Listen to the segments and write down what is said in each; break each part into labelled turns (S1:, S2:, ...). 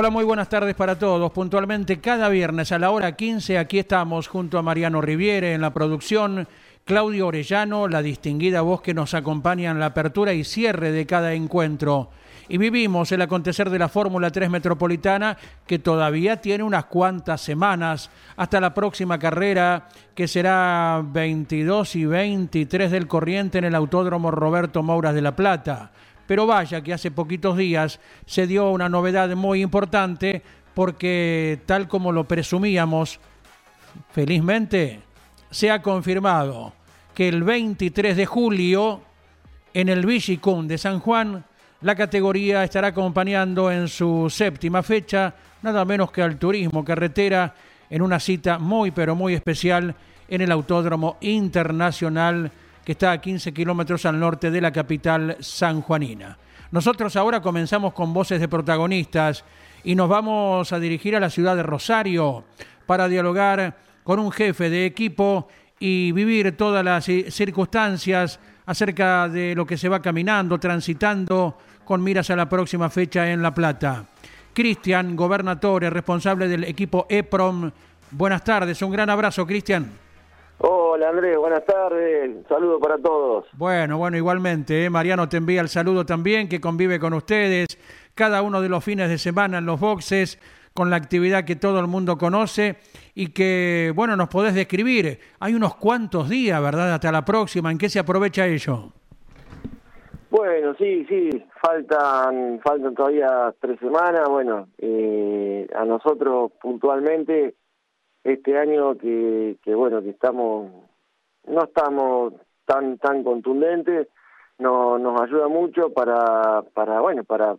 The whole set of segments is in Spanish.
S1: Hola, muy buenas tardes para todos. Puntualmente cada viernes a la hora 15 aquí estamos junto a Mariano Riviere en la producción, Claudio Orellano, la distinguida voz que nos acompaña en la apertura y cierre de cada encuentro. Y vivimos el acontecer de la Fórmula 3 Metropolitana que todavía tiene unas cuantas semanas hasta la próxima carrera que será 22 y 23 del corriente en el Autódromo Roberto Mouras de La Plata. Pero vaya que hace poquitos días se dio una novedad muy importante porque tal como lo presumíamos, felizmente se ha confirmado que el 23 de julio en el Villicún de San Juan la categoría estará acompañando en su séptima fecha nada menos que al turismo carretera en una cita muy pero muy especial en el Autódromo Internacional que está a 15 kilómetros al norte de la capital sanjuanina. Nosotros ahora comenzamos con voces de protagonistas y nos vamos a dirigir a la ciudad de Rosario para dialogar con un jefe de equipo y vivir todas las circunstancias acerca de lo que se va caminando, transitando con miras a la próxima fecha en La Plata. Cristian, gobernatore, responsable del equipo EPROM. Buenas tardes, un gran abrazo, Cristian.
S2: Hola Andrés, buenas tardes, saludo para todos.
S1: Bueno, bueno, igualmente, ¿eh? Mariano te envía el saludo también, que convive con ustedes cada uno de los fines de semana en los boxes, con la actividad que todo el mundo conoce y que, bueno, nos podés describir. Hay unos cuantos días, ¿verdad? Hasta la próxima, ¿en qué se aprovecha ello?
S2: Bueno, sí, sí, faltan, faltan todavía tres semanas, bueno, eh, a nosotros puntualmente este año que, que bueno que estamos no estamos tan tan contundentes no, nos ayuda mucho para para bueno para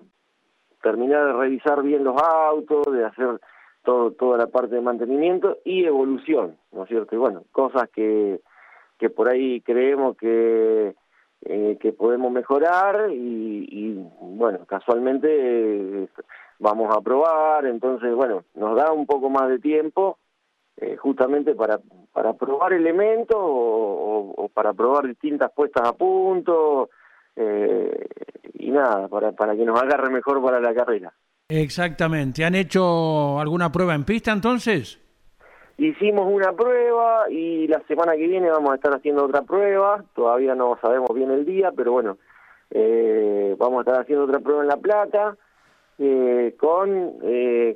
S2: terminar de revisar bien los autos de hacer todo toda la parte de mantenimiento y evolución no es cierto y bueno cosas que que por ahí creemos que eh, que podemos mejorar y, y bueno casualmente eh, vamos a probar entonces bueno nos da un poco más de tiempo justamente para, para probar elementos o, para probar distintas puestas a punto eh, y nada, para, para que nos agarre mejor para la carrera.
S1: Exactamente. ¿Han hecho alguna prueba en pista entonces?
S2: Hicimos una prueba y la semana que viene vamos a estar haciendo otra prueba. Todavía no sabemos bien el día, pero bueno, eh, vamos a estar haciendo otra prueba en La Plata con,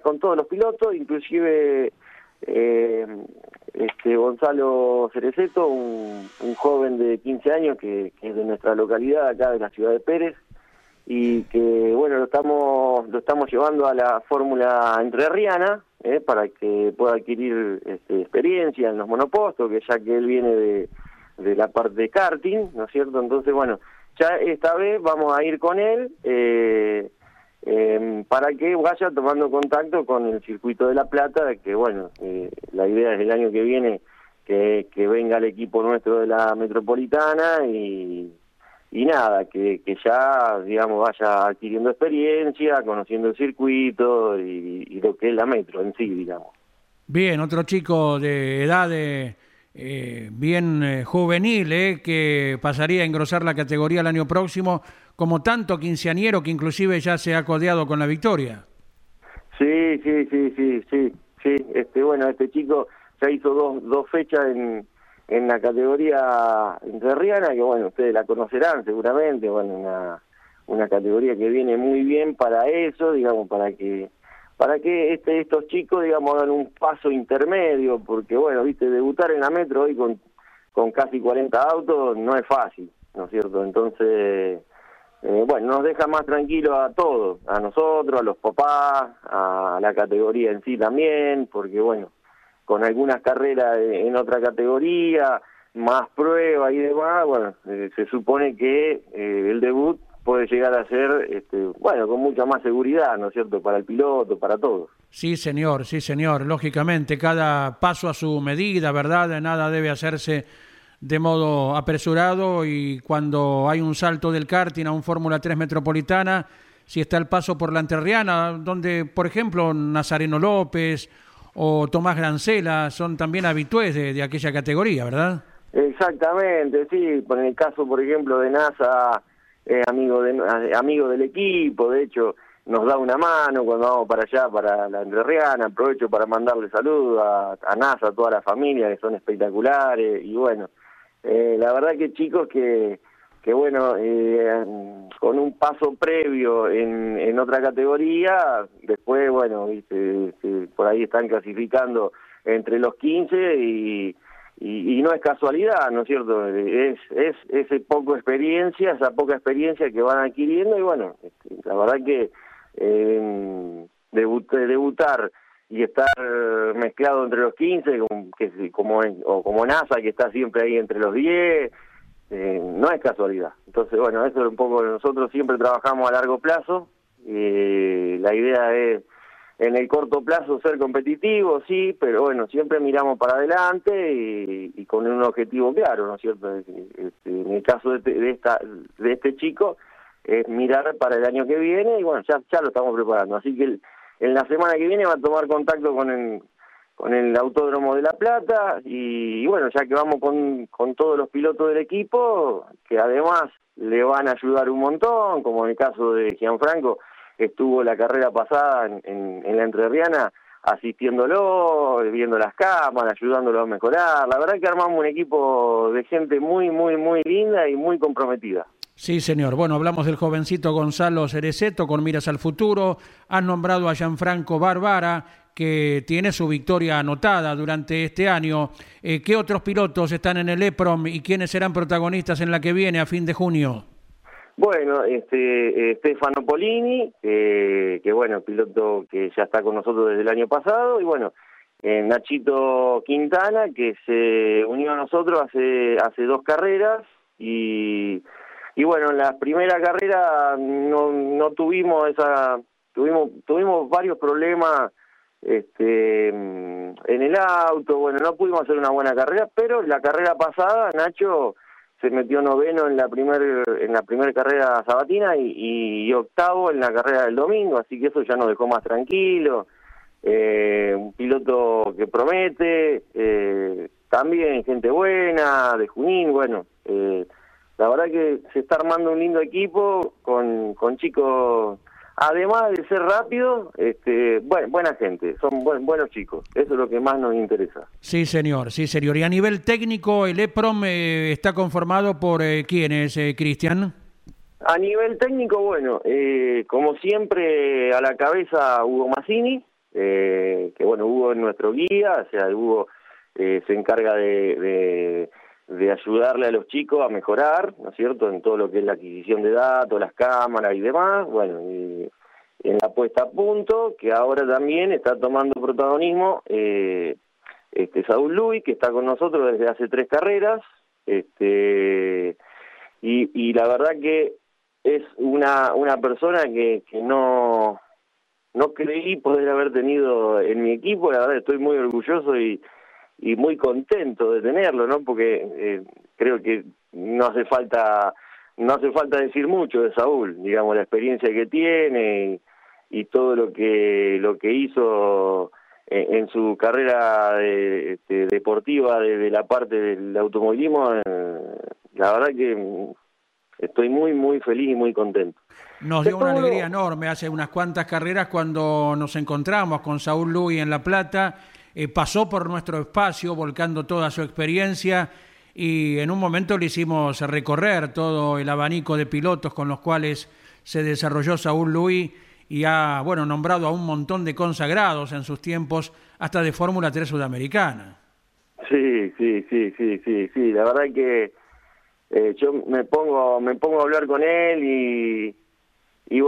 S2: con todos los pilotos, inclusive eh, este Gonzalo Cereceto, un, joven de 15 años que, es de nuestra localidad, acá de la ciudad de Pérez, y que bueno lo estamos lo estamos llevando a la fórmula entrerriana eh, para que pueda adquirir este, experiencia en los monopostos, que ya que él viene de, de la parte de karting, ¿no es cierto? Entonces bueno, ya esta vez vamos a ir con él. Eh, eh, para que vaya tomando contacto con el circuito de La Plata, que bueno, eh, la idea es el año que viene que, que venga el equipo nuestro de la Metropolitana y, y nada, que, que ya, digamos, vaya adquiriendo experiencia, conociendo el circuito y, lo que es la Metro en sí, digamos.
S1: Bien, otro chico de edad de eh, bien eh, juvenil, eh, que pasaría a engrosar la categoría el año próximo, como tanto quinceañero que inclusive ya se ha codeado con la victoria.
S2: Sí, sí, sí, sí, sí, sí. Este, bueno, este chico ya hizo dos, dos fechas en, en la categoría interriana, que bueno, ustedes la conocerán seguramente, bueno, una, una categoría que viene muy bien para eso, digamos, para que para que este, estos chicos, digamos, hagan un paso intermedio, porque, bueno, viste, debutar en la metro hoy con, con casi 40 autos no es fácil, ¿no es cierto? Entonces, eh, bueno, nos deja más tranquilos a todos, a nosotros, a los papás, a la categoría en sí también, porque, bueno, con algunas carreras en otra categoría, más prueba y demás, bueno, eh, se supone que eh, el debut puede llegar a ser, este, bueno, con mucha más seguridad, ¿no es cierto?, para el piloto, para todos.
S1: Sí, señor, sí, señor. Lógicamente, cada paso a su medida, ¿verdad? Nada debe hacerse de modo apresurado y cuando hay un salto del karting a un Fórmula 3 metropolitana, si está el paso por la Enterriana, donde, por ejemplo, Nazareno López o Tomás Grancela son también habitués de, aquella categoría, ¿verdad?
S2: Exactamente, sí. Por el caso, por ejemplo, de NASA, eh, amigo, de, amigo del equipo, de hecho, nos da una mano cuando vamos para allá, para la Entrerriana. Aprovecho para mandarle saludos a NASA, a toda la familia, que son espectaculares. Y bueno, eh, la verdad que chicos que, que bueno, eh, con un paso previo en, en otra categoría, después, bueno, viste, por ahí están clasificando entre los 15 y, y, no es casualidad, ¿no es cierto? Es, es ese poco experiencia, esa poca experiencia que van adquiriendo y bueno, este, la verdad que eh, debutar y estar mezclado entre los 15, como, que, como, o como NASA, que está siempre ahí entre los 10, eh, no es casualidad. Entonces, bueno, eso es un poco, nosotros siempre trabajamos a largo plazo, y la idea es en el corto plazo ser competitivo, sí, pero bueno, siempre miramos para adelante y, con un objetivo claro, ¿no es cierto? Este, en el caso de, este, de, esta, de este chico, es mirar para el año que viene y bueno, ya, ya lo estamos preparando. Así que en la semana que viene va a tomar contacto con el, con el Autódromo de La Plata y, bueno, ya que vamos con, con todos los pilotos del equipo, que además le van a ayudar un montón, como en el caso de Gianfranco, estuvo la carrera pasada en, en, la Entrerriana asistiéndolo, viendo las cámaras, ayudándolo a mejorar. La verdad que armamos un equipo de gente muy, muy, muy linda y muy comprometida.
S1: Sí, señor. Bueno, hablamos del jovencito Gonzalo Cereceto con miras al futuro. Han nombrado a Gianfranco Barbara, que tiene su victoria anotada durante este año. Eh, ¿Qué otros pilotos están en el EPROM y quiénes serán protagonistas en la que viene a fin de junio?
S2: Bueno, este eh, Stefano Polini, que bueno, piloto que ya está con nosotros desde el año pasado, y bueno, eh, Nachito Quintana, que se unió a nosotros hace, hace dos carreras, y y bueno, en la primera carrera no, no tuvimos esa, tuvimos, tuvimos varios problemas este, en el auto, bueno, no pudimos hacer una buena carrera, pero la carrera pasada Nacho se metió noveno en la primer, en la primera carrera sabatina y, octavo en la carrera del domingo, así que eso ya nos dejó más tranquilo. Eh, un piloto que promete, eh, también gente buena, de Junín, bueno, eh, la verdad que se está armando un lindo equipo con, con chicos, además de ser rápido, este, bueno, buena gente, son buenos chicos, eso es lo que más nos interesa.
S1: Sí, señor, sí, señor. Y a nivel técnico, el EPROM eh, está conformado por eh, quiénes, eh, Cristian?
S2: A nivel técnico, bueno, eh, como siempre, a la cabeza Hugo Massini, que bueno, Hugo es nuestro guía, o sea, Hugo se encarga de de ayudarle a los chicos a mejorar, ¿no es cierto?, en todo lo que es la adquisición de datos, las cámaras y demás, bueno, y en la puesta a punto, que ahora también está tomando protagonismo eh, este Saúl Luis, que está con nosotros desde hace tres carreras, este y, y la verdad que es una, una persona que, que no, no creí poder haber tenido en mi equipo, la verdad estoy muy orgulloso y y muy contento de tenerlo, ¿no? Porque eh, creo que no hace falta no hace falta decir mucho de Saúl, digamos la experiencia que tiene y, todo lo que lo que hizo en, su carrera de, este, deportiva de, la parte del automovilismo, eh, la verdad que estoy muy muy feliz y muy contento.
S1: Nos dio una alegría enorme hace unas cuantas carreras cuando nos encontramos con Saúl Luis en La Plata eh, pasó por nuestro espacio volcando toda su experiencia y en un momento le hicimos recorrer todo el abanico de pilotos con los cuales se desarrolló Saúl Luis y ha bueno nombrado a un montón de consagrados en sus tiempos hasta de Fórmula 3 sudamericana.
S2: Sí, sí, sí, sí, sí, sí, la verdad que eh, yo me pongo me pongo a hablar con él y y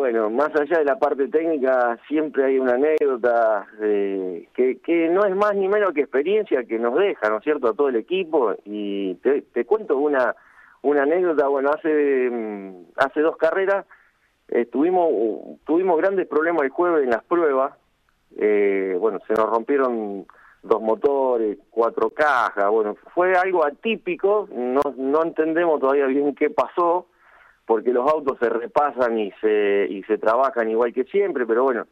S2: bueno, más allá de la parte técnica, siempre hay una anécdota eh, que, no es más ni menos que experiencia que nos deja, ¿no es cierto?, a todo el equipo. Y te, te cuento una, una anécdota, bueno, hace, mm, hace dos carreras eh, tuvimos, tuvimos grandes problemas el jueves en las pruebas. Eh, bueno, se nos rompieron dos motores, cuatro cajas, bueno, fue algo atípico, no, no entendemos todavía bien qué pasó, porque los autos se repasan y se, y se trabajan igual que siempre, pero bueno,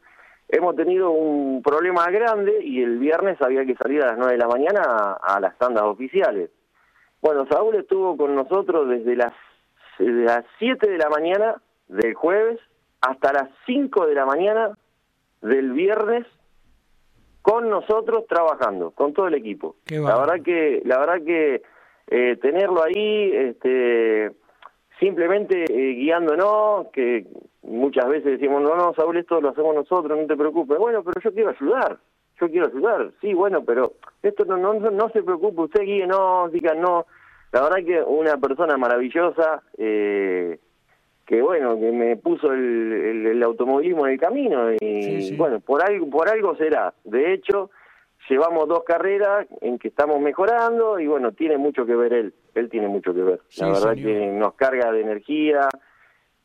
S2: hemos tenido un problema grande y el viernes había que salir a las nueve de la mañana a, las tandas oficiales. Bueno, Saúl estuvo con nosotros desde las, desde las 7 de la mañana del jueves hasta las 5 de la mañana del viernes con nosotros trabajando, con todo el equipo. la verdad que, la verdad que eh, tenerlo ahí, este, simplemente eh, guiándonos, que muchas veces decimos, no, no, Saúl, esto lo hacemos nosotros, no te preocupes. Bueno, pero yo quiero ayudar, yo quiero ayudar. Sí, bueno, pero esto no, no, no se preocupe, usted guíe, no, diga no. La verdad que una persona maravillosa, eh, que bueno, que me puso el, el, automovilismo en el camino y bueno, por algo, por algo será. De hecho, llevamos dos carreras en que estamos mejorando y bueno, tiene mucho que ver él, él tiene mucho que ver. la verdad que nos carga de energía,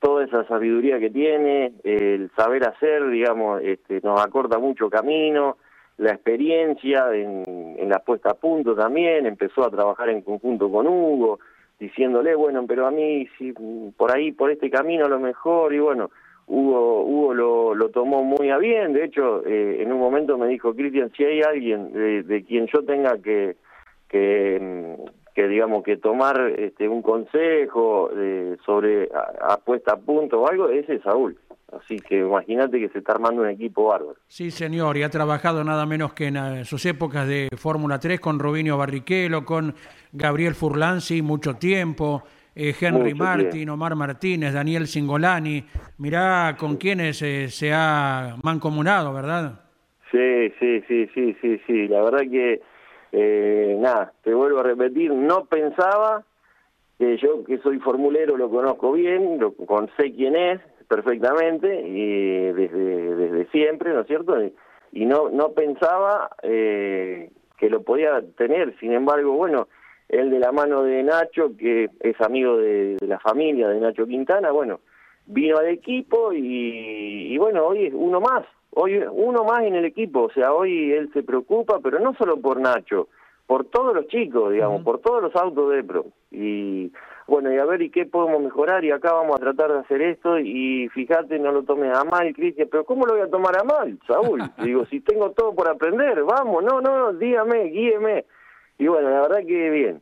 S2: toda esa sabiduría que tiene, el saber hacer, digamos, este, nos acorta mucho camino, la experiencia en, en la puesta a punto también, empezó a trabajar en conjunto con Hugo, diciéndole, bueno, pero a mí si por ahí, por este camino a lo mejor, y bueno, Hugo, Hugo lo, lo tomó muy a bien, de hecho, eh, en un momento me dijo, Cristian, si hay alguien de, quien yo tenga que, que, que, digamos, que tomar este, un consejo eh, sobre apuesta a, a punto o algo, ese es Saúl. Así que imagínate que se está armando un equipo bárbaro.
S1: Sí, señor, y ha trabajado nada menos que en eh, sus épocas de Fórmula 3 con Robinho Barrichello, con Gabriel Furlanzi, mucho tiempo, eh, Henry Martin, Omar Martínez, Daniel Singolani. Mirá con quienes eh, se ha mancomunado, ¿verdad?
S2: Sí, sí, sí, sí, sí, sí. La verdad que, nada, te vuelvo a repetir, no pensaba que yo que soy formulero lo conozco bien, lo, con, sé quién es, perfectamente y desde, desde siempre, ¿no es cierto? Y, no, no pensaba eh, que lo podía tener, sin embargo, bueno, él de la mano de Nacho, que es amigo de, la familia de Nacho Quintana, bueno, vino al equipo y, y bueno, hoy es uno más, hoy uno más en el equipo, o sea, hoy él se preocupa, pero no solo por Nacho, por todos los chicos, digamos, por todos los autos de pro. Y bueno, y a ver, ¿y qué podemos mejorar? Y acá vamos a tratar de hacer esto, y fíjate, no lo tomes a mal, Cristian, pero ¿cómo lo voy a tomar a mal, Saúl? Digo, si tengo todo por aprender, vamos, no, no, dígame, guíeme. Y bueno, la verdad que bien,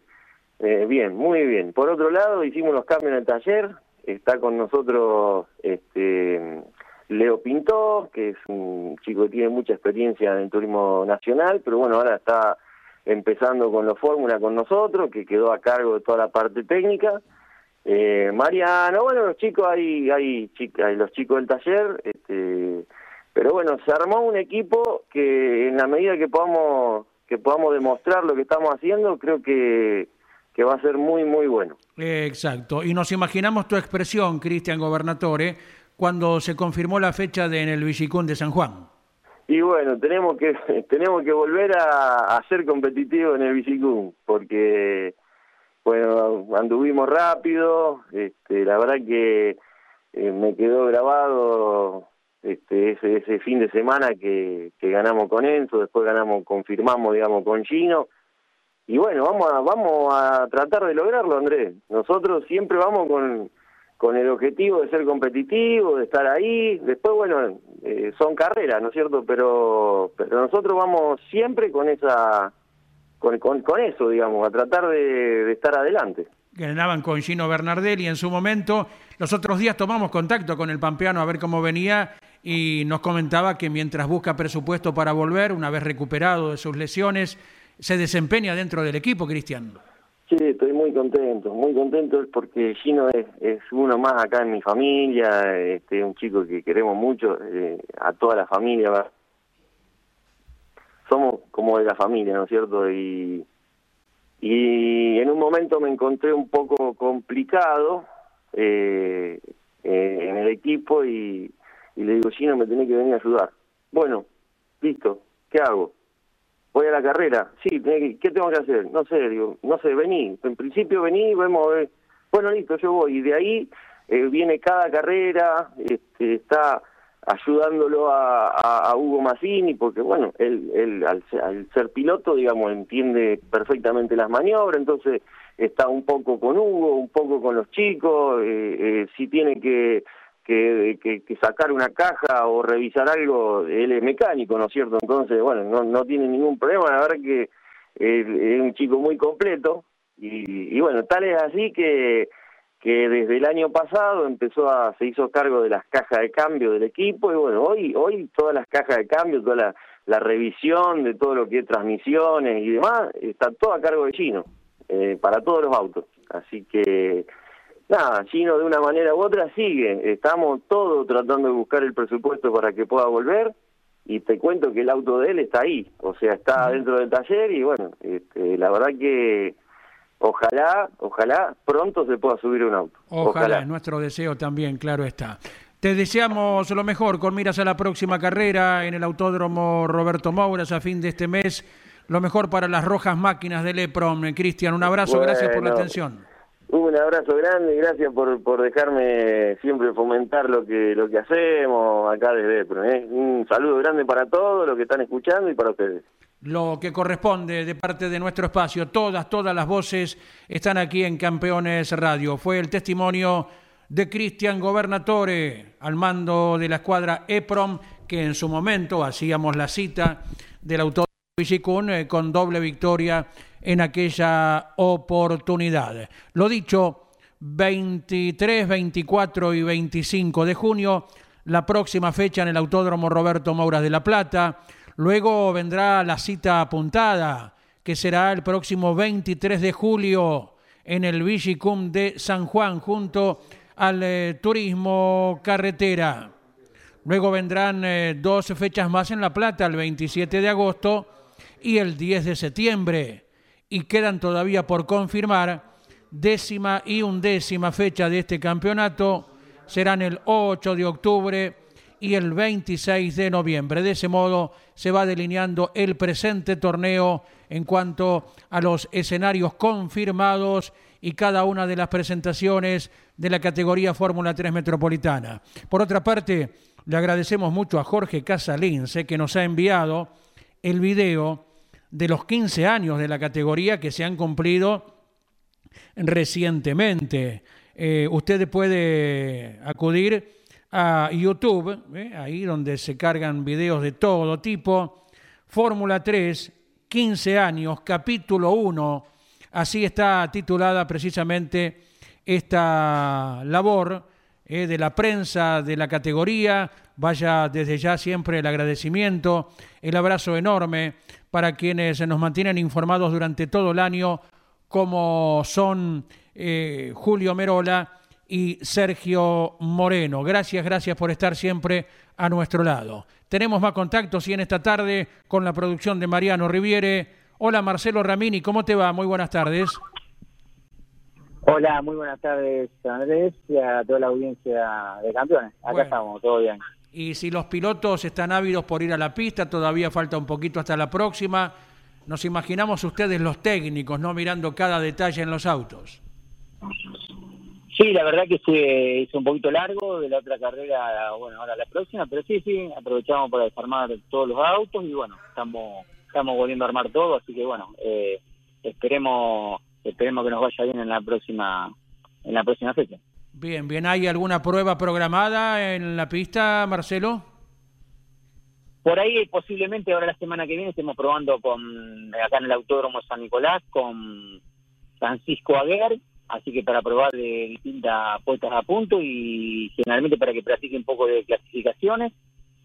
S2: eh, bien, muy bien. Por otro lado, hicimos los cambios en el taller, está con nosotros este Leo Pintó, que es un chico que tiene mucha experiencia en el turismo nacional, pero bueno, ahora está empezando con la fórmula con nosotros, que quedó a cargo de toda la parte técnica. Eh, Mariano, bueno, los chicos, hay, hay, hay los chicos del taller, este, pero bueno, se armó un equipo que en la medida que podamos, que podamos demostrar lo que estamos haciendo, creo que, que va a ser muy, muy bueno.
S1: Exacto, y nos imaginamos tu expresión, Cristian Gobernatore, cuando se confirmó la fecha de, en el Villicún de San Juan.
S2: Y bueno, tenemos que tenemos que volver a, ser competitivos en el biciclum, porque bueno, anduvimos rápido, este, la verdad que eh, me quedó grabado este, ese, ese fin de semana que, ganamos con Enzo, después ganamos, confirmamos, digamos, con Chino, y bueno, vamos a, vamos a tratar de lograrlo, Andrés. Nosotros siempre vamos con, con el objetivo de ser competitivo, de estar ahí. Después, bueno, eh, son carreras, ¿no es cierto? Pero, pero nosotros vamos siempre con esa, con, con, eso, digamos, a tratar de, estar adelante.
S1: Ganaban con Gino Bernardelli en su momento. Los otros días tomamos contacto con el Pampeano a ver cómo venía y nos comentaba que mientras busca presupuesto para volver, una vez recuperado de sus lesiones, se desempeña dentro del equipo, Cristian.
S2: Sí, estoy muy contento, muy contento porque Gino es, uno más acá en mi familia, este, un chico que queremos mucho, eh, a toda la familia. Somos como de la familia, ¿no es cierto? Y, y en un momento me encontré un poco complicado, eh, eh, en el equipo y, le digo, Gino, me tenés que venir a ayudar. Bueno, listo, ¿qué hago? Voy a la carrera, sí, ¿qué tengo que hacer? No sé, digo, no sé, vení, en principio vení, vemos, bueno, listo, yo voy, y de ahí eh, viene cada carrera, este, está ayudándolo a, Hugo Massini, porque bueno, él, al, ser piloto, digamos, entiende perfectamente las maniobras, entonces está un poco con Hugo, un poco con los chicos, eh, eh, si tiene que, que, que, sacar una caja o revisar algo, él es mecánico, ¿no es cierto? Entonces, bueno, no, no tiene ningún problema, la verdad que es un chico muy completo, y, y bueno, tal es así que que desde el año pasado empezó a se hizo cargo de las cajas de cambio del equipo y bueno hoy hoy todas las cajas de cambio toda la, revisión de todo lo que es transmisiones y demás está todo a cargo de Chino eh, para todos los autos así que nada Chino de una manera u otra sigue estamos todos tratando de buscar el presupuesto para que pueda volver y te cuento que el auto de él está ahí o sea está dentro del taller y bueno este, la verdad que ojalá, ojalá pronto se pueda subir un auto.
S1: Ojalá, es nuestro deseo también, claro está. Te deseamos lo mejor con miras a la próxima carrera en el Autódromo Roberto Mouras a fin de este mes. Lo mejor para las rojas máquinas del EPROM. Cristian, un abrazo, gracias por la atención.
S2: Un abrazo grande gracias por, por dejarme siempre fomentar lo que lo que hacemos acá desde EPROM. ¿eh? Un saludo grande para todos los que están escuchando y para ustedes
S1: lo que corresponde de parte de nuestro espacio. Todas, todas las voces están aquí en Campeones Radio. Fue el testimonio de Cristian Gobernatore al mando de la escuadra EPROM, que en su momento hacíamos la cita del autor Villicún eh, con doble victoria en aquella oportunidad. Lo dicho, 23, 24 y 25 de junio, la próxima fecha en el Autódromo Roberto Mouras de La Plata. Luego vendrá la cita apuntada, que será el próximo 23 de julio en el Vigicum de San Juan, junto al eh, turismo carretera. Luego vendrán eh, dos fechas más en La Plata, el 27 de agosto y el 10 de septiembre. Y quedan todavía por confirmar décima y undécima fecha de este campeonato. Serán el 8 de octubre y el 26 de noviembre. De ese modo se va delineando el presente torneo en cuanto a los escenarios confirmados y cada una de las presentaciones de la categoría Fórmula 3 Metropolitana. Por otra parte, le agradecemos mucho a Jorge Casalince que nos ha enviado el video de los 15 años de la categoría que se han cumplido recientemente. Eh, usted puede acudir a YouTube, ¿eh? ahí donde se cargan videos de todo tipo. Fórmula 3, 15 años, capítulo 1. Así está titulada precisamente esta labor ¿eh? de la prensa de la categoría. Vaya desde ya siempre el agradecimiento, el abrazo enorme para quienes nos mantienen informados durante todo el año, como son eh, Julio Merola y Sergio Moreno. Gracias, gracias por estar siempre a nuestro lado. Tenemos más contactos y en esta tarde con la producción de Mariano Riviere. Hola Marcelo Ramini, ¿cómo te va? Muy buenas tardes.
S3: Hola, muy buenas tardes Andrés y a toda la audiencia de campeones. Acá estamos, todo bien.
S1: Y si los pilotos están ávidos por ir a la pista, todavía falta un poquito hasta la próxima. Nos imaginamos ustedes los técnicos, ¿no? Mirando cada detalle en los autos.
S3: Sí, la verdad que se hizo un poquito largo de la otra carrera, bueno, ahora la próxima, pero sí, sí, aprovechamos para desarmar todos los autos y bueno, estamos estamos volviendo a armar todo, así que bueno, eh, esperemos esperemos que nos vaya bien en la próxima en la próxima fecha.
S1: Bien, bien, ¿hay alguna prueba programada en la pista, Marcelo?
S3: Por ahí posiblemente ahora la semana que viene estemos probando con acá en el Autódromo San Nicolás con Francisco Aguer así que para probar de distintas puestas a punto y generalmente para que practique un poco de clasificaciones,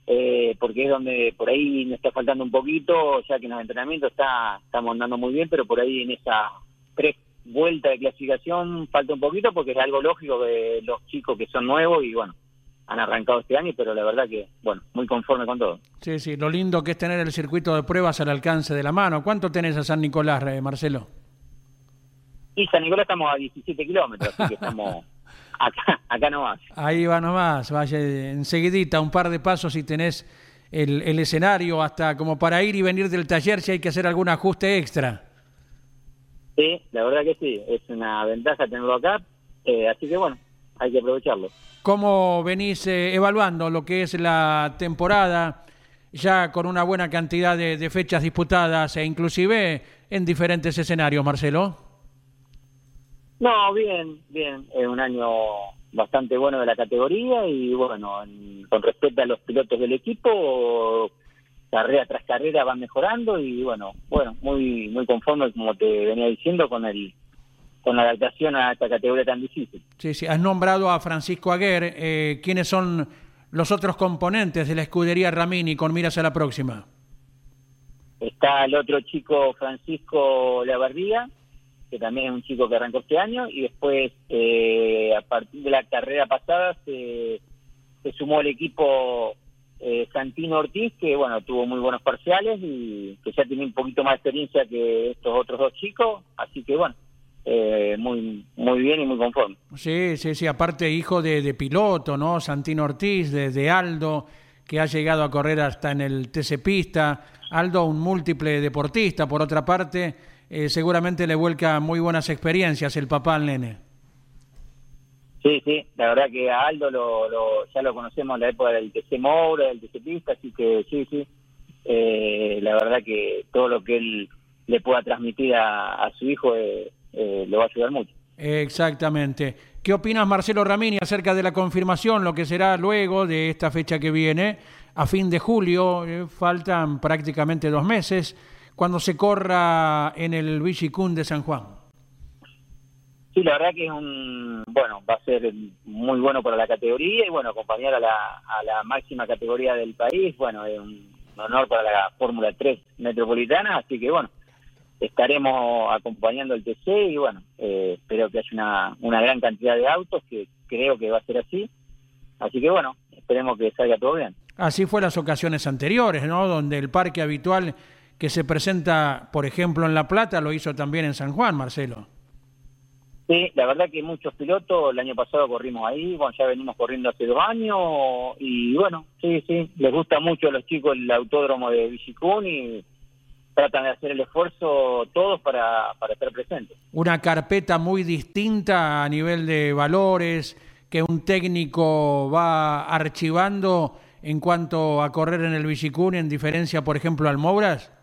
S3: eh, porque es donde por ahí nos está faltando un poquito, ya que en los entrenamientos está, estamos andando muy bien, pero por ahí en esa tres vueltas de clasificación falta un poquito porque es algo lógico de los chicos que son nuevos y bueno, han arrancado este año, pero la verdad que, bueno, muy conforme con todo.
S1: Sí, sí, lo lindo que es tener el circuito de pruebas al alcance de la mano. ¿Cuánto tenés a San Nicolás, eh, Marcelo?
S3: Y San Nicolás estamos a 17 kilómetros, así que estamos, Acá, acá nomás.
S1: Ahí va nomás, vaya enseguidita, un par de pasos y tenés el, el escenario hasta como para ir y venir del taller si hay que hacer algún ajuste extra.
S3: Sí, la verdad que sí, es una ventaja tenerlo acá, eh, así que bueno, hay que aprovecharlo.
S1: ¿Cómo venís eh, evaluando lo que es la temporada, ya con una buena cantidad de, de fechas disputadas e inclusive en diferentes escenarios, Marcelo?
S3: No, bien, bien, es un año bastante bueno de la categoría y bueno, en- con respecto a los pilotos del equipo, carrera tras carrera van mejorando y bueno, bueno, muy muy conforme como te venía diciendo con el con la adaptación a esta categoría tan difícil.
S1: Sí, sí, has nombrado a Francisco Aguer. Eh, ¿Quiénes son los otros componentes de la escudería Ramini con miras a la próxima?
S3: Está el otro chico Francisco Lavardía, que también es un chico que arrancó este año, y después eh, a partir de la carrera pasada se, se sumó el equipo eh, Santino Ortiz, que bueno, tuvo muy buenos parciales y que ya tiene un poquito más de experiencia que estos otros dos chicos, así que bueno, eh, muy muy bien y muy conforme.
S1: Sí, sí, sí, aparte hijo de, de piloto, ¿no? Santino Ortiz, de, de Aldo, que ha llegado a correr hasta en el TC Pista. Aldo, un múltiple deportista, por otra parte, eh, seguramente le vuelca muy buenas experiencias el papá al nene.
S3: Sí, sí, la verdad que a Aldo lo, lo- ya lo conocemos en la época del TC Moura, del TC Pista, así que sí, sí, eh, la verdad que todo lo que él le pueda transmitir a, su hijo eh, eh, lo va a ayudar mucho.
S1: Exactamente. ¿Qué opinas, Marcelo Ramini, acerca de la confirmación, lo que será luego de esta fecha que viene, a fin de julio? eh, faltan prácticamente dos meses, cuando se corra en el Villicún de San Juan.
S3: Sí, la verdad que es un, bueno, va a ser muy bueno para la categoría y bueno, acompañar a la, a la máxima categoría del país, bueno, es un honor para la Fórmula 3 metropolitana, así que bueno, estaremos acompañando el TC y bueno, eh, espero que haya una, una gran cantidad de autos, que creo que va a ser así, así que bueno, esperemos que salga todo bien.
S1: Así fue las ocasiones anteriores, ¿no? Donde el parque habitual que se presenta, por ejemplo, en La Plata, lo hizo también en San Juan, Marcelo.
S3: Sí, la verdad que muchos pilotos, el año pasado corrimos ahí, bueno, ya venimos corriendo hace dos años y bueno, sí, sí, les gusta mucho a los chicos el autódromo de Villicún y tratan de hacer el esfuerzo todos para, para estar presentes.
S1: Una carpeta muy distinta a nivel de valores que un técnico va archivando en cuanto a correr en el Villicún, en diferencia, por ejemplo, al Mouras.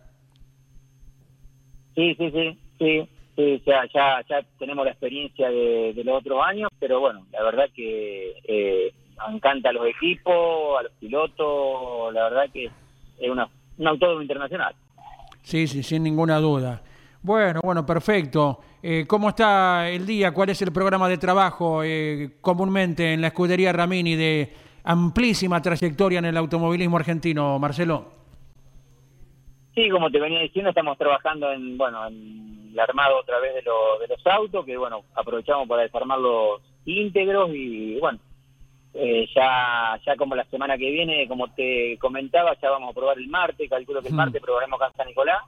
S3: Sí, sí, sí, sí, sí, ya, ya, ya tenemos la experiencia de, los otros años, pero bueno, la verdad que eh, encanta a los equipos, a los pilotos, la verdad que es una, un autódromo internacional.
S1: Sí, sí, sin ninguna duda. Bueno, bueno, perfecto. Eh, ¿Cómo está el día? ¿Cuál es el programa de trabajo eh, comúnmente en la escudería Ramini de amplísima trayectoria en el automovilismo argentino, Marcelo?
S3: Sí, como te venía diciendo, estamos trabajando en, bueno, en el armado otra vez de, lo- de los autos, que bueno, aprovechamos para desarmarlos íntegros y bueno, eh, ya, ya como la semana que viene, como te comentaba, ya vamos a probar el martes, calculo que el
S1: Mm.
S3: martes probaremos acá en San Nicolás,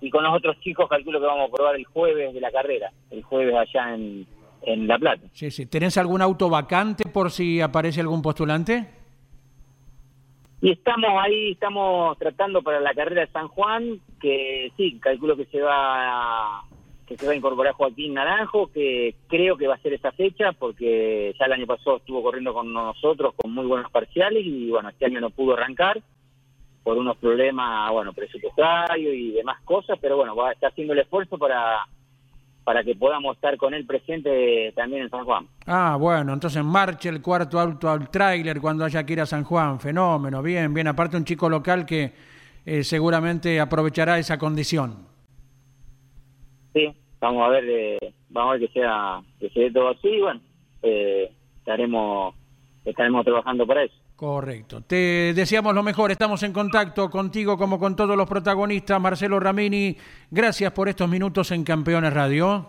S3: y con los otros chicos calculo que vamos a probar el jueves de la carrera, el jueves allá en, en La Plata.
S1: Sí, sí. ¿Tenés algún auto vacante por si aparece algún postulante?
S3: Y estamos ahí, estamos tratando para la carrera de San Juan, que sí, calculo que se va a, que se va a incorporar Joaquín Naranjo, que creo que va a ser esa fecha, porque ya el año pasado estuvo corriendo con nosotros con muy buenos parciales y bueno, este año no pudo arrancar por unos problemas, bueno, presupuestarios y demás cosas, pero bueno, va a estar haciendo el esfuerzo para para que podamos estar con él presente también en San Juan.
S1: Ah, bueno, entonces marche el cuarto auto al tráiler cuando haya que ir a San Juan. Fenómeno, bien, bien. Aparte un chico local que eh, seguramente aprovechará esa condición.
S3: Sí, vamos a ver, eh, vamos a ver que sea que se dé todo así, y bueno, eh, estaremos estaremos trabajando para eso.
S1: Correcto. Te deseamos lo mejor. Estamos en contacto contigo como con todos los protagonistas. Marcelo Ramini, gracias por estos minutos en Campeones Radio.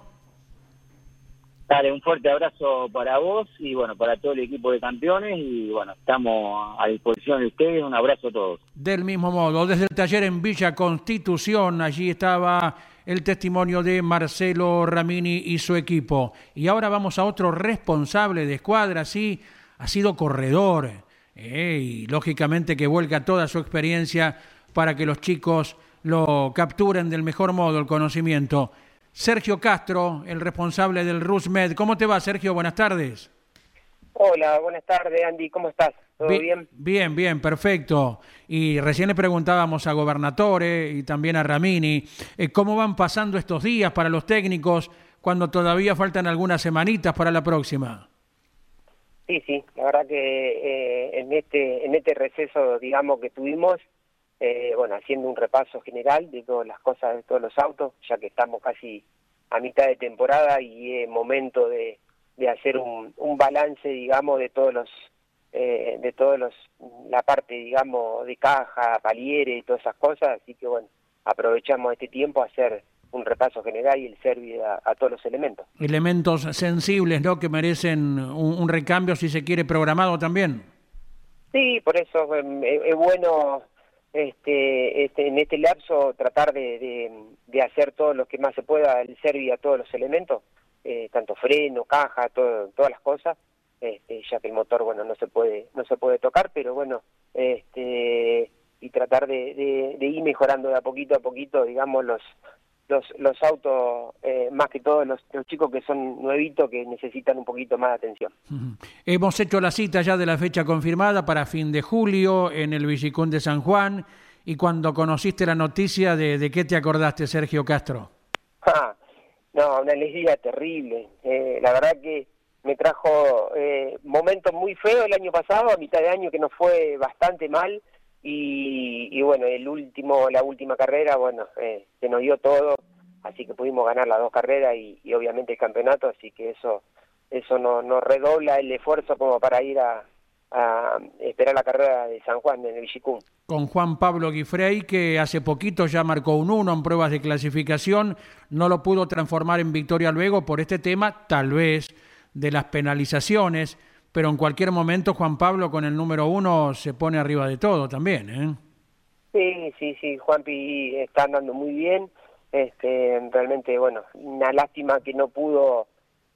S3: Dale, un fuerte abrazo para vos y bueno, para todo el equipo de campeones y bueno, estamos a disposición de ustedes, un abrazo a todos.
S1: Del mismo modo, desde el taller en Villa Constitución, allí estaba el testimonio de Marcelo Ramini y su equipo. Y ahora vamos a otro responsable de escuadra, sí, ha sido corredor. Eh, y lógicamente que vuelca toda su experiencia para que los chicos lo capturen del mejor modo el conocimiento. Sergio Castro, el responsable del RUSMED. ¿Cómo te va, Sergio? Buenas tardes.
S4: Hola, buenas tardes, Andy. ¿Cómo estás? ¿Todo bien?
S1: Bien, bien, perfecto. Y recién le preguntábamos a Gobernatore y también a Ramini eh, cómo van pasando estos días para los técnicos cuando todavía faltan algunas semanitas para la próxima.
S4: Sí, sí, la verdad que eh, en este en este receso, digamos, que tuvimos, eh, bueno, haciendo un repaso general de todas las cosas de todos los autos, ya que estamos casi a mitad de temporada y es momento de de hacer un, un balance, digamos, de todos los, eh, de todos los, la parte, digamos, de caja, paliere y todas esas cosas, así que bueno, aprovechamos este tiempo a hacer un repaso general y el servicio a, todos los elementos.
S1: Elementos sensibles, ¿no?, que merecen un, recambio, si se quiere, programado también.
S4: Sí, por eso em, es, bueno este, este, en este lapso tratar de, de, de, hacer todo lo que más se pueda el servicio a todos los elementos eh, tanto freno, caja, todo, todas las cosas, este, ya que el motor, bueno, no se puede, no se puede tocar, pero bueno, este, y tratar de, de, ir mejorando de a poquito a poquito, digamos, los, los, los autos, eh, más que todos los, los, chicos que son nuevitos, que necesitan un poquito más de atención.
S1: Hemos hecho la cita ya de la fecha confirmada para fin de julio en el Villicún de San Juan. Y cuando conociste la noticia, ¿de, de qué te acordaste, Sergio Castro?
S4: Ah, no, una alegría terrible. Eh, la verdad que me trajo eh, momentos muy feos el año pasado, a mitad de año que nos fue bastante mal y, bueno, el último, la última carrera, bueno, eh, se nos dio todo, así que pudimos ganar las dos carreras y, obviamente el campeonato, así que eso eso nos no redobla el esfuerzo como para ir a, a esperar la carrera de San Juan en el Villicún.
S1: Con Juan Pablo Guifrey, que hace poquito ya marcó un 1 en pruebas de clasificación, no lo pudo transformar en victoria luego por este tema, tal vez, de las penalizaciones, pero en cualquier momento Juan Pablo con el número uno se pone arriba de todo también, ¿eh?
S4: Sí, sí, sí, Juanpi está andando muy bien, este, realmente, bueno, una lástima que no pudo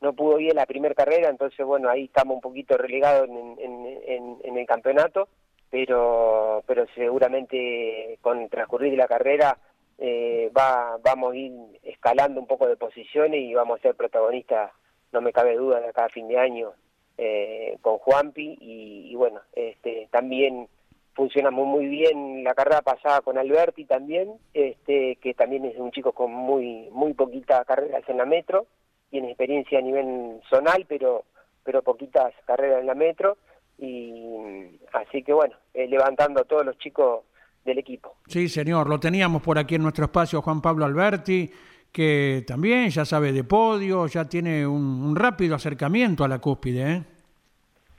S4: no pudo ir en la primera carrera, entonces bueno, ahí estamos un poquito relegados en, en, en, el campeonato, pero, pero seguramente con el transcurrir de la carrera eh, va, vamos a ir escalando un poco de posiciones y vamos a ser protagonistas, no me cabe duda, de cada fin de año eh, con Juanpi y, bueno, este, también funcionamos muy bien la carrera pasada con Alberti también, este, que también es un chico con muy, muy poquita carrera en la metro, tiene experiencia a nivel zonal, pero, pero poquitas carreras en la metro, y así que bueno, eh, levantando a todos los chicos del equipo.
S1: Sí, señor, lo teníamos por aquí en nuestro espacio Juan Pablo Alberti, que también ya sabe de podio, ya tiene un, rápido acercamiento a la cúspide. ¿eh?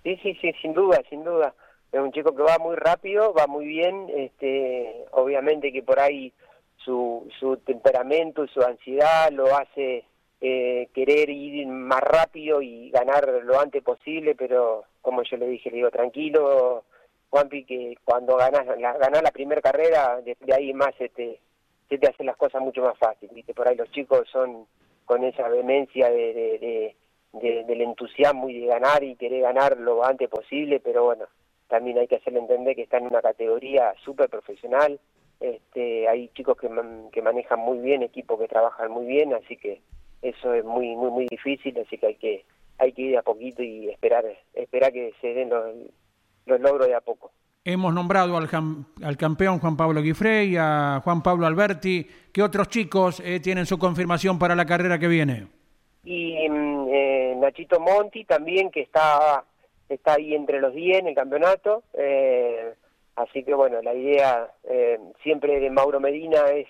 S4: Sí, sí, sí, sin duda, sin duda. Es un chico que va muy rápido, va muy bien, este, obviamente que por ahí su, su temperamento su ansiedad lo hace eh, querer ir más rápido y ganar lo antes posible, pero como yo le dije, le digo, tranquilo, Juanpi, que cuando ganas la, ganas la primera carrera, de, ahí más se te, se te hacen las cosas mucho más fácil, ¿viste? Por ahí los chicos son con esa vehemencia de, de, del entusiasmo y de ganar y querer ganar lo antes posible, pero bueno, también hay que hacerle entender que está en una categoría súper profesional, este, hay chicos que, que manejan muy bien, equipos que trabajan muy bien, así que eso es muy muy muy difícil así que hay que hay que ir a poquito y esperar esperar que se den los, los logros de a poco
S1: Hemos nombrado al, campeón Juan Pablo Guifrey, a Juan Pablo Alberti. ¿Qué otros chicos eh, tienen su confirmación para la carrera que viene?
S4: Y mm, eh, Nachito Monti también, que está, está ahí entre los 10 en el campeonato. Eh, así que bueno, la idea eh, siempre de Mauro Medina es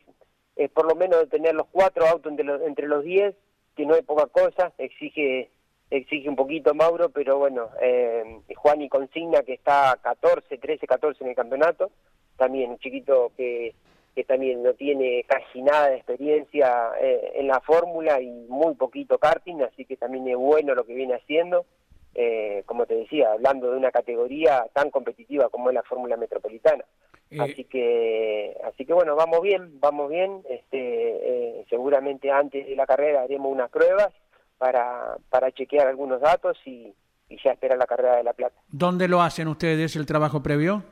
S4: es por lo menos tener los cuatro autos entre los, entre los diez, que no es poca cosa, exige exige un poquito Mauro, pero bueno, eh, Juan y Consigna que está 14, 13, 14 en el campeonato, también un chiquito que, que también no tiene casi nada de experiencia eh, en la fórmula y muy poquito karting, así que también es bueno lo que viene haciendo. Eh, como te decía, hablando de una categoría tan competitiva como es la Fórmula Metropolitana. Eh, así que, así que bueno, vamos bien, vamos bien. Este, eh, seguramente antes de la carrera haremos unas pruebas para, para chequear algunos datos y, y ya esperar la carrera de La Plata.
S1: ¿Dónde lo hacen ustedes el trabajo previo?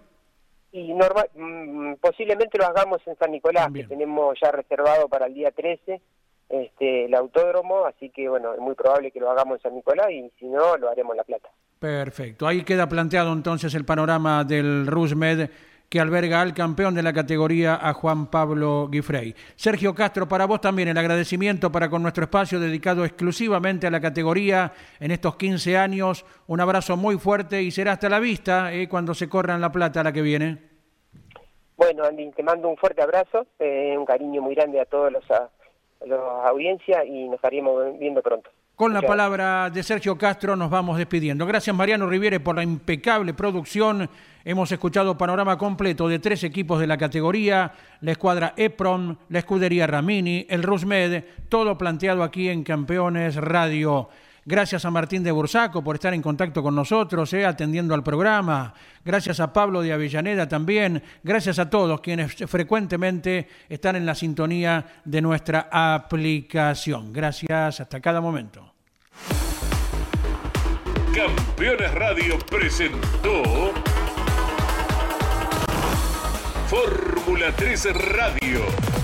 S4: Y normal, mm, posiblemente lo hagamos en San Nicolás, que tenemos ya reservado para el día 13 este, el autódromo, así que bueno, es muy probable que lo hagamos en San Nicolás y si no, lo haremos en La Plata.
S1: Perfecto. Ahí queda planteado entonces el panorama del Rusmed que alberga al campeón de la categoría, a Juan Pablo Guifrey. Sergio Castro, para vos también el agradecimiento para con nuestro espacio dedicado exclusivamente a la categoría en estos 15 años. Un abrazo muy fuerte y será hasta la vista eh, cuando se corra en La Plata la que viene.
S4: Bueno, Andy, te mando un fuerte abrazo, eh, un cariño muy grande a todos los, a, la audiencia y nos estaríamos viendo pronto.
S1: Con la palabra de Sergio Castro nos vamos despidiendo. Gracias Mariano Riviere por la impecable producción. Hemos escuchado panorama completo de tres equipos de la categoría, la escuadra EPROM, la escudería Ramini, el Rusmed, todo planteado aquí en Campeones Radio. Gracias a Martín de Bursaco por estar en contacto con nosotros, eh, atendiendo al programa. Gracias a Pablo de Avellaneda también. Gracias a todos quienes frecuentemente están en la sintonía de nuestra aplicación. Gracias, hasta cada momento.
S5: Campeones Radio presentó Fórmula 3 Radio